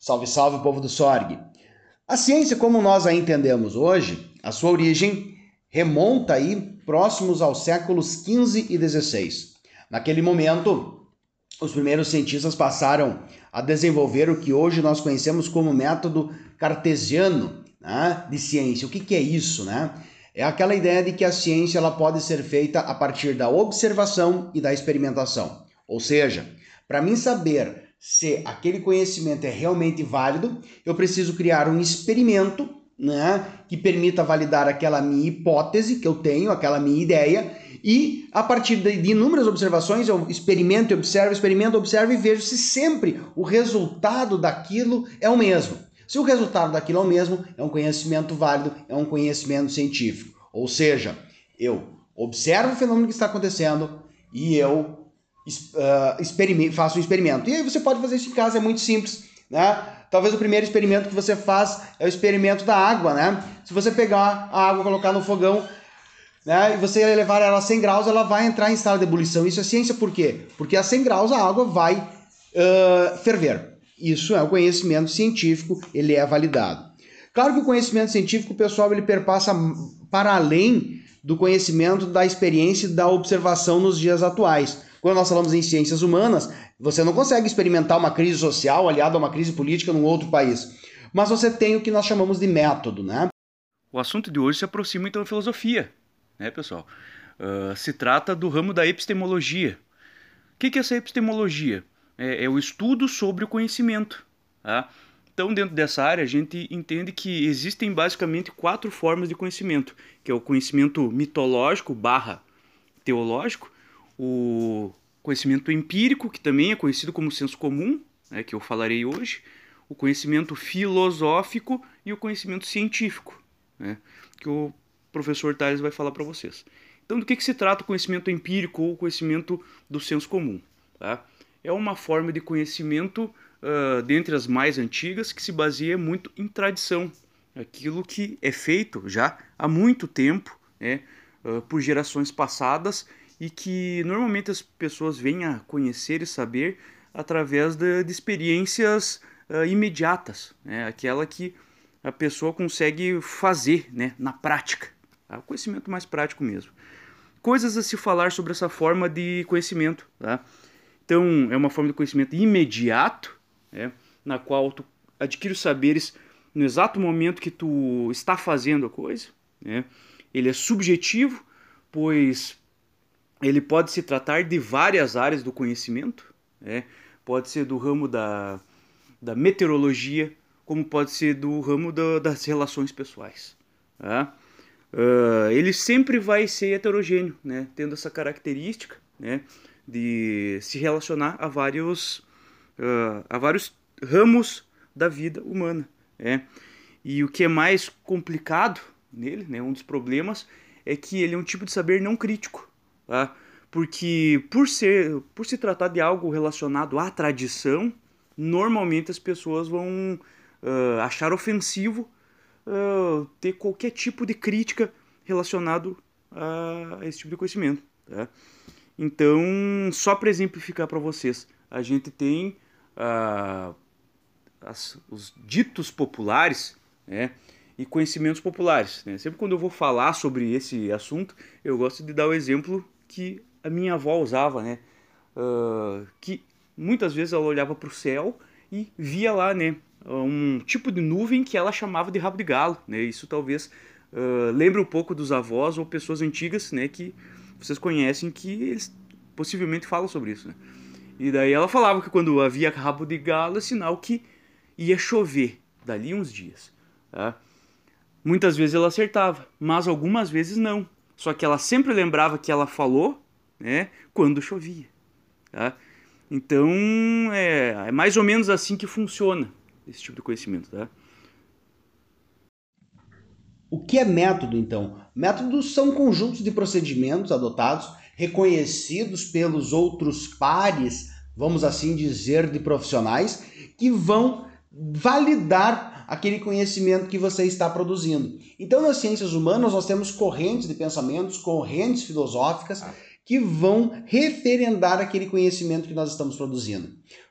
Salve, salve, povo do Sorg! A ciência, como nós a entendemos hoje, a sua origem remonta aí próximos aos séculos 15 e 16. Naquele momento, os primeiros cientistas passaram a desenvolver o que hoje nós conhecemos como método cartesiano né, de ciência. O que, que é isso, né? É aquela ideia de que a ciência ela pode ser feita a partir da observação e da experimentação. Ou seja, para mim saber se aquele conhecimento é realmente válido, eu preciso criar um experimento né, que permita validar aquela minha hipótese que eu tenho, aquela minha ideia, e a partir de, inúmeras observações eu experimento e observo, experimento, observo e vejo se sempre o resultado daquilo é o mesmo. Se o resultado daquilo é o mesmo, é um conhecimento válido, é um conhecimento científico. Ou seja, eu observo o fenômeno que está acontecendo e eu uh, faço um experimento. E aí você pode fazer isso em casa, é muito simples. Né? Talvez o primeiro experimento que você faz é o experimento da água. Né? Se você pegar a água, colocar no fogão, né, e você levar ela a 100 graus, ela vai entrar em estado de ebulição. Isso é ciência por quê? Porque a 100 graus a água vai uh, ferver. Isso é o conhecimento científico, ele é validado. Claro que o conhecimento científico, pessoal, ele perpassa para além do conhecimento da experiência e da observação nos dias atuais. Quando nós falamos em ciências humanas, você não consegue experimentar uma crise social aliada a uma crise política num outro país. Mas você tem o que nós chamamos de método, né? O assunto de hoje se aproxima então da filosofia, né, pessoal? Uh, se trata do ramo da epistemologia. O que, que é essa epistemologia? É, é o estudo sobre o conhecimento. Tá? Então, dentro dessa área, a gente entende que existem basicamente quatro formas de conhecimento, que é o conhecimento mitológico barra teológico, o conhecimento empírico, que também é conhecido como senso comum, né, que eu falarei hoje, o conhecimento filosófico e o conhecimento científico, né, que o professor Tales vai falar para vocês. Então, do que, que se trata o conhecimento empírico ou o conhecimento do senso comum? Tá? É uma forma de conhecimento uh, dentre as mais antigas que se baseia muito em tradição, aquilo que é feito já há muito tempo, né, uh, por gerações passadas e que normalmente as pessoas vêm a conhecer e saber através de, de experiências uh, imediatas, né? aquela que a pessoa consegue fazer né? na prática, tá? o conhecimento mais prático mesmo. Coisas a se falar sobre essa forma de conhecimento. Tá? Então, é uma forma de conhecimento imediato, né? na qual tu adquire os saberes no exato momento que tu está fazendo a coisa. Né? Ele é subjetivo, pois ele pode se tratar de várias áreas do conhecimento, né? pode ser do ramo da, da meteorologia, como pode ser do ramo da, das relações pessoais. Tá? Uh, ele sempre vai ser heterogêneo, né? tendo essa característica né? de se relacionar a vários, uh, a vários ramos da vida humana. Né? E o que é mais complicado nele, né? um dos problemas, é que ele é um tipo de saber não crítico tá? Porque por ser, por se tratar de algo relacionado à tradição, normalmente as pessoas vão uh, achar ofensivo uh, ter qualquer tipo de crítica relacionado a esse tipo de conhecimento, tá? Então, só para exemplificar para vocês, a gente tem uh, as, os ditos populares, né? e conhecimentos populares. Né? Sempre quando eu vou falar sobre esse assunto, eu gosto de dar o exemplo que a minha avó usava, né? Uh, que muitas vezes ela olhava para o céu e via lá, né? Um tipo de nuvem que ela chamava de rabo de galo, né? Isso talvez uh, lembre um pouco dos avós ou pessoas antigas, né? Que vocês conhecem que eles possivelmente falam sobre isso, né? E daí ela falava que quando havia rabo de galo é sinal que ia chover dali uns dias, tá? Muitas vezes ela acertava, mas algumas vezes não. Só que ela sempre lembrava que ela falou, né, quando chovia. Tá? Então é, é mais ou menos assim que funciona esse tipo de conhecimento, tá? O que é método, então? Métodos são conjuntos de procedimentos adotados, reconhecidos pelos outros pares, vamos assim dizer, de profissionais, que vão validar aquele conhecimento que você está produzindo. Então, nas ciências humanas, nós temos correntes de pensamentos, correntes filosóficas que vão referendar aquele conhecimento que nós estamos produzindo.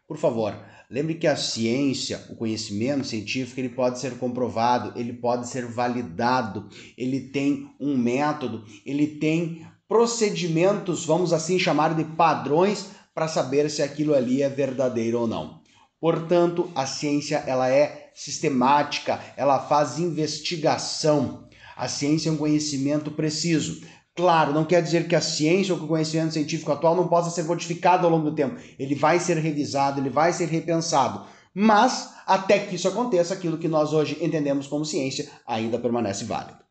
Por favor, Lembre que a ciência, o conhecimento científico, ele pode ser comprovado, ele pode ser validado, ele tem um método, ele tem procedimentos, vamos assim chamar de padrões, para saber se aquilo ali é verdadeiro ou não. Portanto, a ciência ela é sistemática, ela faz investigação. A ciência é um conhecimento preciso. Claro, não quer dizer que a ciência ou que o conhecimento científico atual não possa ser modificado ao longo do tempo. Ele vai ser revisado, ele vai ser repensado. Mas, até que isso aconteça, aquilo que nós hoje entendemos como ciência ainda permanece válido.